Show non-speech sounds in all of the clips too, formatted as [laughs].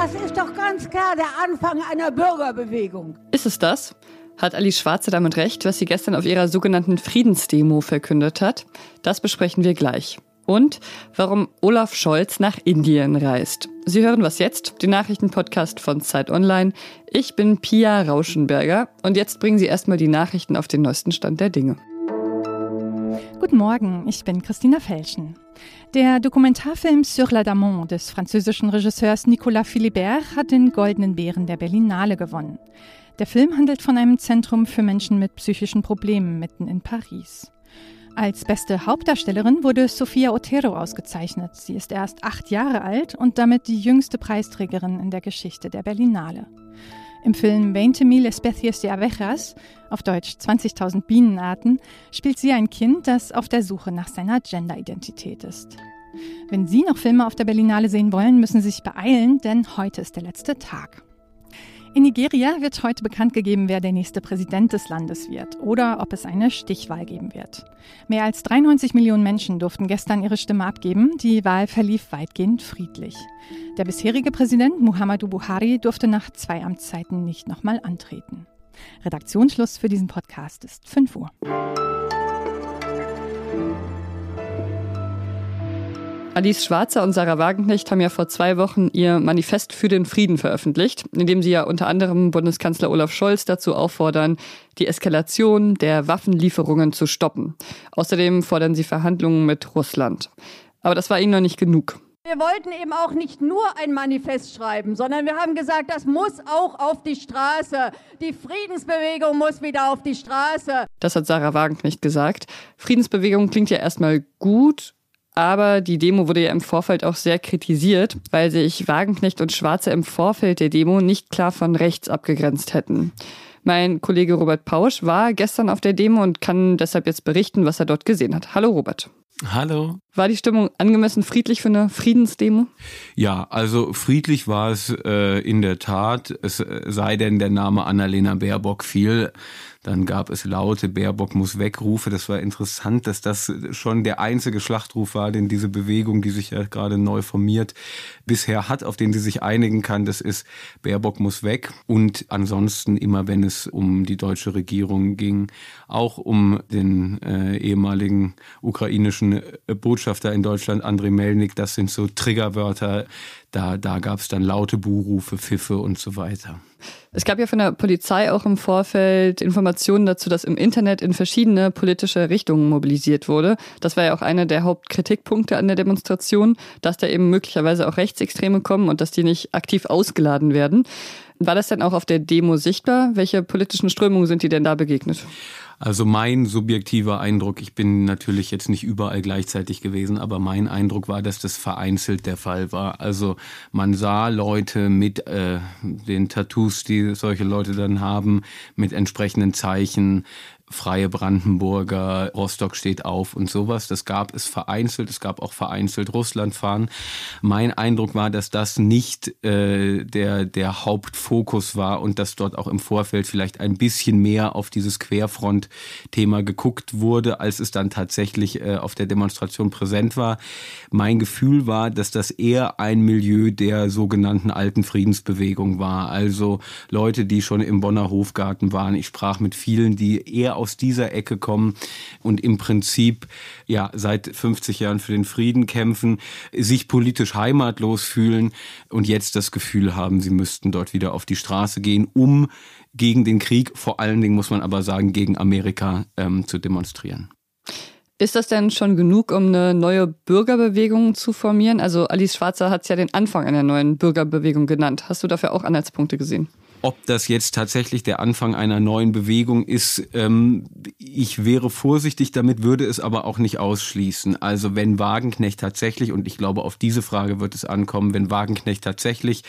Das ist doch ganz klar der Anfang einer Bürgerbewegung. Ist es das? Hat Alice Schwarze damit recht, was sie gestern auf ihrer sogenannten Friedensdemo verkündet hat? Das besprechen wir gleich. Und warum Olaf Scholz nach Indien reist. Sie hören was jetzt, den Nachrichtenpodcast von Zeit Online. Ich bin Pia Rauschenberger und jetzt bringen Sie erstmal die Nachrichten auf den neuesten Stand der Dinge. Guten Morgen, ich bin Christina Felschen. Der Dokumentarfilm Sur la Damon des französischen Regisseurs Nicolas Philibert hat den Goldenen Bären der Berlinale gewonnen. Der Film handelt von einem Zentrum für Menschen mit psychischen Problemen mitten in Paris. Als beste Hauptdarstellerin wurde Sofia Otero ausgezeichnet. Sie ist erst acht Jahre alt und damit die jüngste Preisträgerin in der Geschichte der Berlinale. Im Film 20.000 especies de abejas, auf Deutsch 20.000 Bienenarten, spielt sie ein Kind, das auf der Suche nach seiner Genderidentität ist. Wenn Sie noch Filme auf der Berlinale sehen wollen, müssen Sie sich beeilen, denn heute ist der letzte Tag. In Nigeria wird heute bekannt gegeben, wer der nächste Präsident des Landes wird oder ob es eine Stichwahl geben wird. Mehr als 93 Millionen Menschen durften gestern ihre Stimme abgeben. Die Wahl verlief weitgehend friedlich. Der bisherige Präsident Muhammadu Buhari durfte nach zwei Amtszeiten nicht nochmal antreten. Redaktionsschluss für diesen Podcast ist 5 Uhr. Alice Schwarzer und Sarah Wagenknecht haben ja vor zwei Wochen ihr Manifest für den Frieden veröffentlicht, in dem sie ja unter anderem Bundeskanzler Olaf Scholz dazu auffordern, die Eskalation der Waffenlieferungen zu stoppen. Außerdem fordern sie Verhandlungen mit Russland. Aber das war ihnen noch nicht genug. Wir wollten eben auch nicht nur ein Manifest schreiben, sondern wir haben gesagt, das muss auch auf die Straße. Die Friedensbewegung muss wieder auf die Straße. Das hat Sarah Wagenknecht gesagt. Friedensbewegung klingt ja erstmal gut, aber die Demo wurde ja im Vorfeld auch sehr kritisiert, weil sich Wagenknecht und Schwarze im Vorfeld der Demo nicht klar von rechts abgegrenzt hätten. Mein Kollege Robert Pausch war gestern auf der Demo und kann deshalb jetzt berichten, was er dort gesehen hat. Hallo Robert. Hallo. War die Stimmung angemessen friedlich für eine Friedensdemo? Ja, also friedlich war es äh, in der Tat, es sei denn der Name Annalena Baerbock fiel. Dann gab es laute Baerbock muss wegrufe. Das war interessant, dass das schon der einzige Schlachtruf war, den diese Bewegung, die sich ja gerade neu formiert, bisher hat, auf den sie sich einigen kann. Das ist Baerbock muss weg. Und ansonsten immer, wenn es um die deutsche Regierung ging, auch um den äh, ehemaligen ukrainischen äh, Botschafter in Deutschland, Andrei Melnik, das sind so Triggerwörter. Da, da gab es dann laute Buhrufe, Pfiffe und so weiter. Es gab ja von der Polizei auch im Vorfeld Informationen dazu, dass im Internet in verschiedene politische Richtungen mobilisiert wurde. Das war ja auch einer der Hauptkritikpunkte an der Demonstration, dass da eben möglicherweise auch Rechtsextreme kommen und dass die nicht aktiv ausgeladen werden. War das denn auch auf der Demo sichtbar? Welche politischen Strömungen sind die denn da begegnet? Also mein subjektiver Eindruck, ich bin natürlich jetzt nicht überall gleichzeitig gewesen, aber mein Eindruck war, dass das vereinzelt der Fall war. Also man sah Leute mit äh, den Tattoos, die solche Leute dann haben, mit entsprechenden Zeichen, Freie Brandenburger, Rostock steht auf und sowas. Das gab es vereinzelt. Es gab auch vereinzelt Russlandfahren. Mein Eindruck war, dass das nicht äh, der, der Hauptfokus war und dass dort auch im Vorfeld vielleicht ein bisschen mehr auf dieses Querfront-Thema geguckt wurde, als es dann tatsächlich äh, auf der Demonstration präsent war. Mein Gefühl war, dass das eher ein Milieu der sogenannten alten Friedensbewegung war. Also Leute, die schon im Bonner Hofgarten waren. Ich sprach mit vielen, die eher aus dieser Ecke kommen und im Prinzip ja seit 50 Jahren für den Frieden kämpfen, sich politisch heimatlos fühlen und jetzt das Gefühl haben, sie müssten dort wieder auf die Straße gehen, um gegen den Krieg, vor allen Dingen muss man aber sagen, gegen Amerika ähm, zu demonstrieren. Ist das denn schon genug, um eine neue Bürgerbewegung zu formieren? Also Alice Schwarzer hat es ja den Anfang einer neuen Bürgerbewegung genannt. Hast du dafür auch Anhaltspunkte gesehen? Ob das jetzt tatsächlich der Anfang einer neuen Bewegung ist, ähm, ich wäre vorsichtig damit, würde es aber auch nicht ausschließen. Also wenn Wagenknecht tatsächlich, und ich glaube, auf diese Frage wird es ankommen, wenn Wagenknecht tatsächlich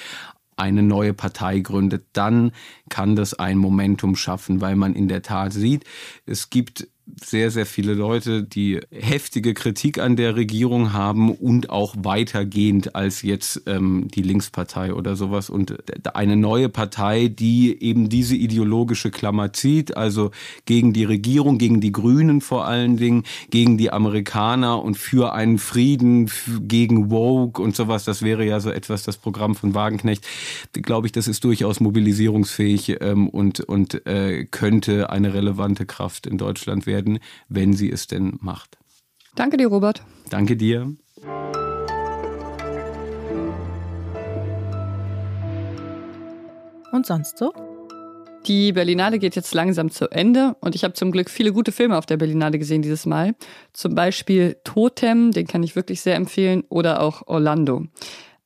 eine neue Partei gründet, dann kann das ein Momentum schaffen, weil man in der Tat sieht, es gibt sehr, sehr viele Leute, die heftige Kritik an der Regierung haben und auch weitergehend als jetzt ähm, die Linkspartei oder sowas. Und eine neue Partei, die eben diese ideologische Klammer zieht, also gegen die Regierung, gegen die Grünen vor allen Dingen, gegen die Amerikaner und für einen Frieden, gegen Woke und sowas. Das wäre ja so etwas das Programm von Wagenknecht. Glaube ich, das ist durchaus mobilisierungsfähig ähm, und, und äh, könnte eine relevante Kraft in Deutschland werden, wenn sie es denn macht. Danke dir, Robert. Danke dir. Und sonst so? Die Berlinale geht jetzt langsam zu Ende und ich habe zum Glück viele gute Filme auf der Berlinale gesehen dieses Mal. Zum Beispiel Totem, den kann ich wirklich sehr empfehlen, oder auch Orlando.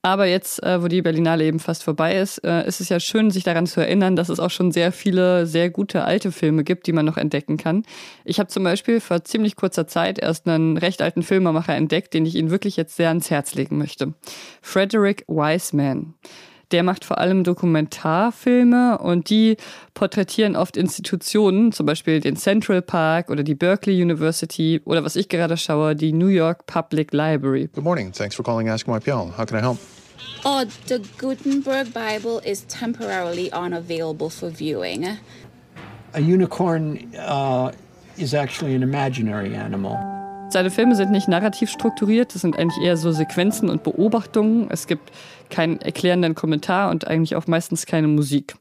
Aber jetzt, äh, wo die Berlinale eben fast vorbei ist, äh, ist es ja schön, sich daran zu erinnern, dass es auch schon sehr viele sehr gute alte Filme gibt, die man noch entdecken kann. Ich habe zum Beispiel vor ziemlich kurzer Zeit erst einen recht alten Filmemacher entdeckt, den ich Ihnen wirklich jetzt sehr ans Herz legen möchte. Frederick Wiseman. Der macht vor allem Dokumentarfilme und die porträtieren oft Institutionen, zum Beispiel den Central Park oder die Berkeley University oder was ich gerade schaue, die New York Public Library. Good morning. Thanks for calling Ask My PL. How can I help? Oh, the Gutenberg Bible is temporarily unavailable for viewing. A unicorn uh, is actually an imaginary animal. Seine Filme sind nicht narrativ strukturiert, das sind eigentlich eher so Sequenzen und Beobachtungen. Es gibt keinen erklärenden Kommentar und eigentlich auch meistens keine Musik.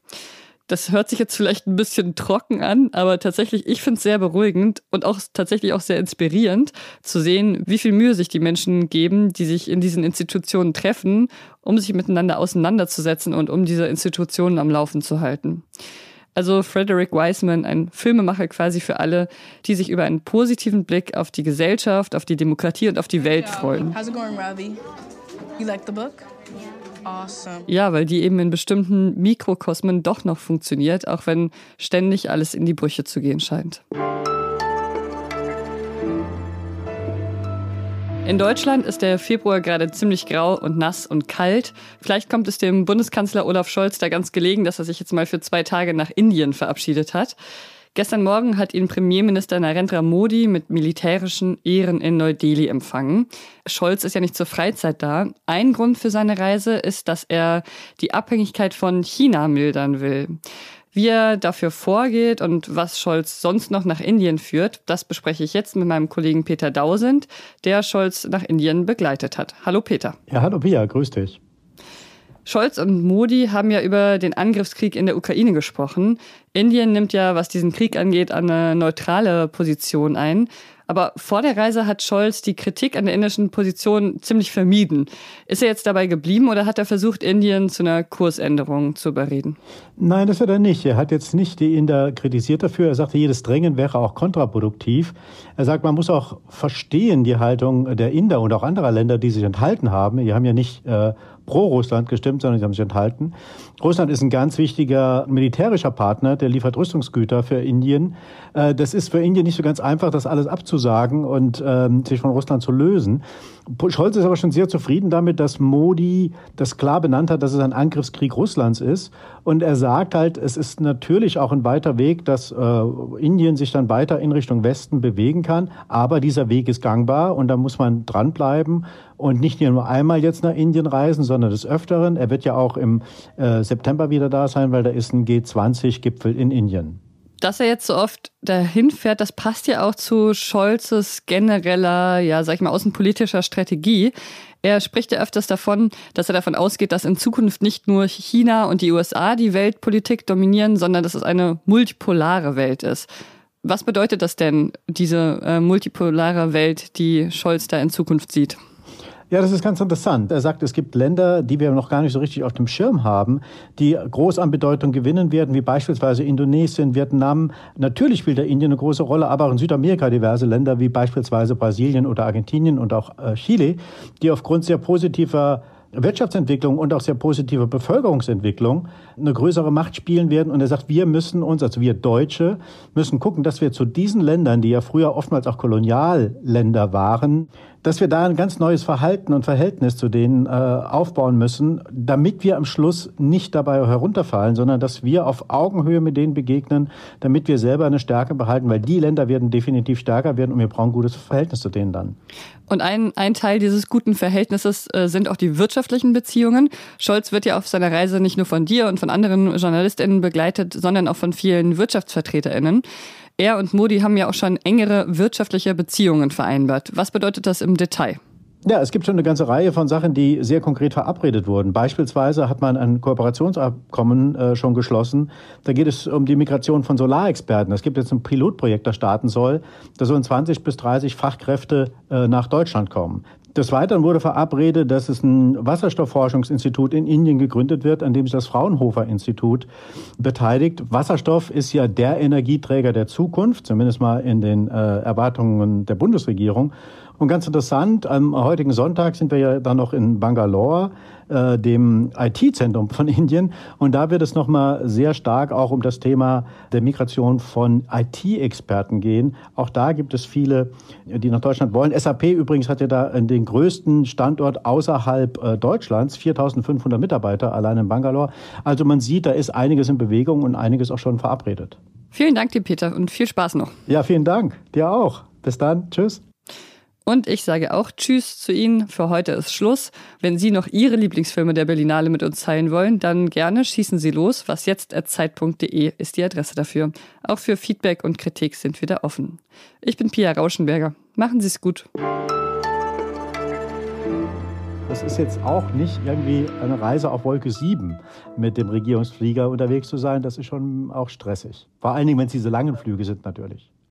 Das hört sich jetzt vielleicht ein bisschen trocken an, aber tatsächlich, ich finde es sehr beruhigend und auch tatsächlich auch sehr inspirierend zu sehen, wie viel Mühe sich die Menschen geben, die sich in diesen Institutionen treffen, um sich miteinander auseinanderzusetzen und um diese Institutionen am Laufen zu halten. Also Frederick Wiseman, ein Filmemacher quasi für alle, die sich über einen positiven Blick auf die Gesellschaft, auf die Demokratie und auf die Welt freuen. How's it going, Ravi? You like the book? Awesome. Ja, weil die eben in bestimmten Mikrokosmen doch noch funktioniert, auch wenn ständig alles in die Brüche zu gehen scheint. In Deutschland ist der Februar gerade ziemlich grau und nass und kalt. Vielleicht kommt es dem Bundeskanzler Olaf Scholz da ganz gelegen, dass er sich jetzt mal für zwei Tage nach Indien verabschiedet hat. Gestern Morgen hat ihn Premierminister Narendra Modi mit militärischen Ehren in Neu-Delhi empfangen. Scholz ist ja nicht zur Freizeit da. Ein Grund für seine Reise ist, dass er die Abhängigkeit von China mildern will. Wie er dafür vorgeht und was Scholz sonst noch nach Indien führt, das bespreche ich jetzt mit meinem Kollegen Peter Dausend, der Scholz nach Indien begleitet hat. Hallo Peter. Ja, hallo Pia, grüß dich. Scholz und Modi haben ja über den Angriffskrieg in der Ukraine gesprochen. Indien nimmt ja, was diesen Krieg angeht, eine neutrale Position ein. Aber vor der Reise hat Scholz die Kritik an der indischen Position ziemlich vermieden. Ist er jetzt dabei geblieben oder hat er versucht, Indien zu einer Kursänderung zu überreden? Nein, das hat er nicht. Er hat jetzt nicht die Inder kritisiert dafür. Er sagte, jedes Drängen wäre auch kontraproduktiv. Er sagt, man muss auch verstehen die Haltung der Inder und auch anderer Länder, die sich enthalten haben. Die haben ja nicht äh, pro Russland gestimmt, sondern sie haben sich enthalten. Russland ist ein ganz wichtiger militärischer Partner, der liefert Rüstungsgüter für Indien. Äh, das ist für Indien nicht so ganz einfach, das alles abzusagen und ähm, sich von Russland zu lösen. Scholz ist aber schon sehr zufrieden damit, dass Modi das klar benannt hat, dass es ein Angriffskrieg Russlands ist. Und er sagt halt, es ist natürlich auch ein weiter Weg, dass äh, Indien sich dann weiter in Richtung Westen bewegen kann. Aber dieser Weg ist gangbar und da muss man dranbleiben und nicht nur einmal jetzt nach Indien reisen, sondern des Öfteren. Er wird ja auch im äh, September wieder da sein, weil da ist ein G20-Gipfel in Indien. Dass er jetzt so oft dahin fährt, das passt ja auch zu Scholzes genereller, ja, sag ich mal, außenpolitischer Strategie. Er spricht ja öfters davon, dass er davon ausgeht, dass in Zukunft nicht nur China und die USA die Weltpolitik dominieren, sondern dass es eine multipolare Welt ist. Was bedeutet das denn, diese äh, multipolare Welt, die Scholz da in Zukunft sieht? Ja, das ist ganz interessant. Er sagt, es gibt Länder, die wir noch gar nicht so richtig auf dem Schirm haben, die groß an Bedeutung gewinnen werden, wie beispielsweise Indonesien, Vietnam. Natürlich spielt da Indien eine große Rolle, aber auch in Südamerika diverse Länder wie beispielsweise Brasilien oder Argentinien und auch äh, Chile, die aufgrund sehr positiver Wirtschaftsentwicklung und auch sehr positive Bevölkerungsentwicklung eine größere Macht spielen werden. Und er sagt, wir müssen uns, also wir Deutsche, müssen gucken, dass wir zu diesen Ländern, die ja früher oftmals auch Kolonialländer waren, dass wir da ein ganz neues Verhalten und Verhältnis zu denen äh, aufbauen müssen, damit wir am Schluss nicht dabei herunterfallen, sondern dass wir auf Augenhöhe mit denen begegnen, damit wir selber eine Stärke behalten, weil die Länder werden definitiv stärker werden und wir brauchen ein gutes Verhältnis zu denen dann. Und ein, ein Teil dieses guten Verhältnisses äh, sind auch die wirtschaftlichen Beziehungen. Scholz wird ja auf seiner Reise nicht nur von dir und von anderen JournalistInnen begleitet, sondern auch von vielen WirtschaftsvertreterInnen. Er und Modi haben ja auch schon engere wirtschaftliche Beziehungen vereinbart. Was bedeutet das im Detail? Ja, es gibt schon eine ganze Reihe von Sachen, die sehr konkret verabredet wurden. Beispielsweise hat man ein Kooperationsabkommen äh, schon geschlossen. Da geht es um die Migration von Solarexperten. Es gibt jetzt ein Pilotprojekt, das starten soll. Da sollen 20 bis 30 Fachkräfte äh, nach Deutschland kommen. Des Weiteren wurde verabredet, dass es ein Wasserstoffforschungsinstitut in Indien gegründet wird, an dem sich das Fraunhofer Institut beteiligt. Wasserstoff ist ja der Energieträger der Zukunft, zumindest mal in den äh, Erwartungen der Bundesregierung. Und ganz interessant, am heutigen Sonntag sind wir ja dann noch in Bangalore, äh, dem IT-Zentrum von [laughs] Indien. Und da wird es nochmal sehr stark auch um das Thema der Migration von IT-Experten gehen. Auch da gibt es viele, die nach Deutschland wollen. SAP übrigens hat ja da den größten Standort außerhalb äh, Deutschlands, 4500 Mitarbeiter allein in Bangalore. Also man sieht, da ist einiges in Bewegung und einiges auch schon verabredet. Vielen Dank dir, Peter, und viel Spaß noch. Ja, vielen Dank. Dir auch. Bis dann. Tschüss. Und ich sage auch Tschüss zu Ihnen. Für heute ist Schluss. Wenn Sie noch Ihre Lieblingsfilme der Berlinale mit uns teilen wollen, dann gerne schießen Sie los. Was jetzt Zeit.de ist die Adresse dafür. Auch für Feedback und Kritik sind wir da offen. Ich bin Pia Rauschenberger. Machen Sie es gut. Das ist jetzt auch nicht irgendwie eine Reise auf Wolke 7 mit dem Regierungsflieger unterwegs zu sein. Das ist schon auch stressig. Vor allen Dingen, wenn es diese langen Flüge sind natürlich.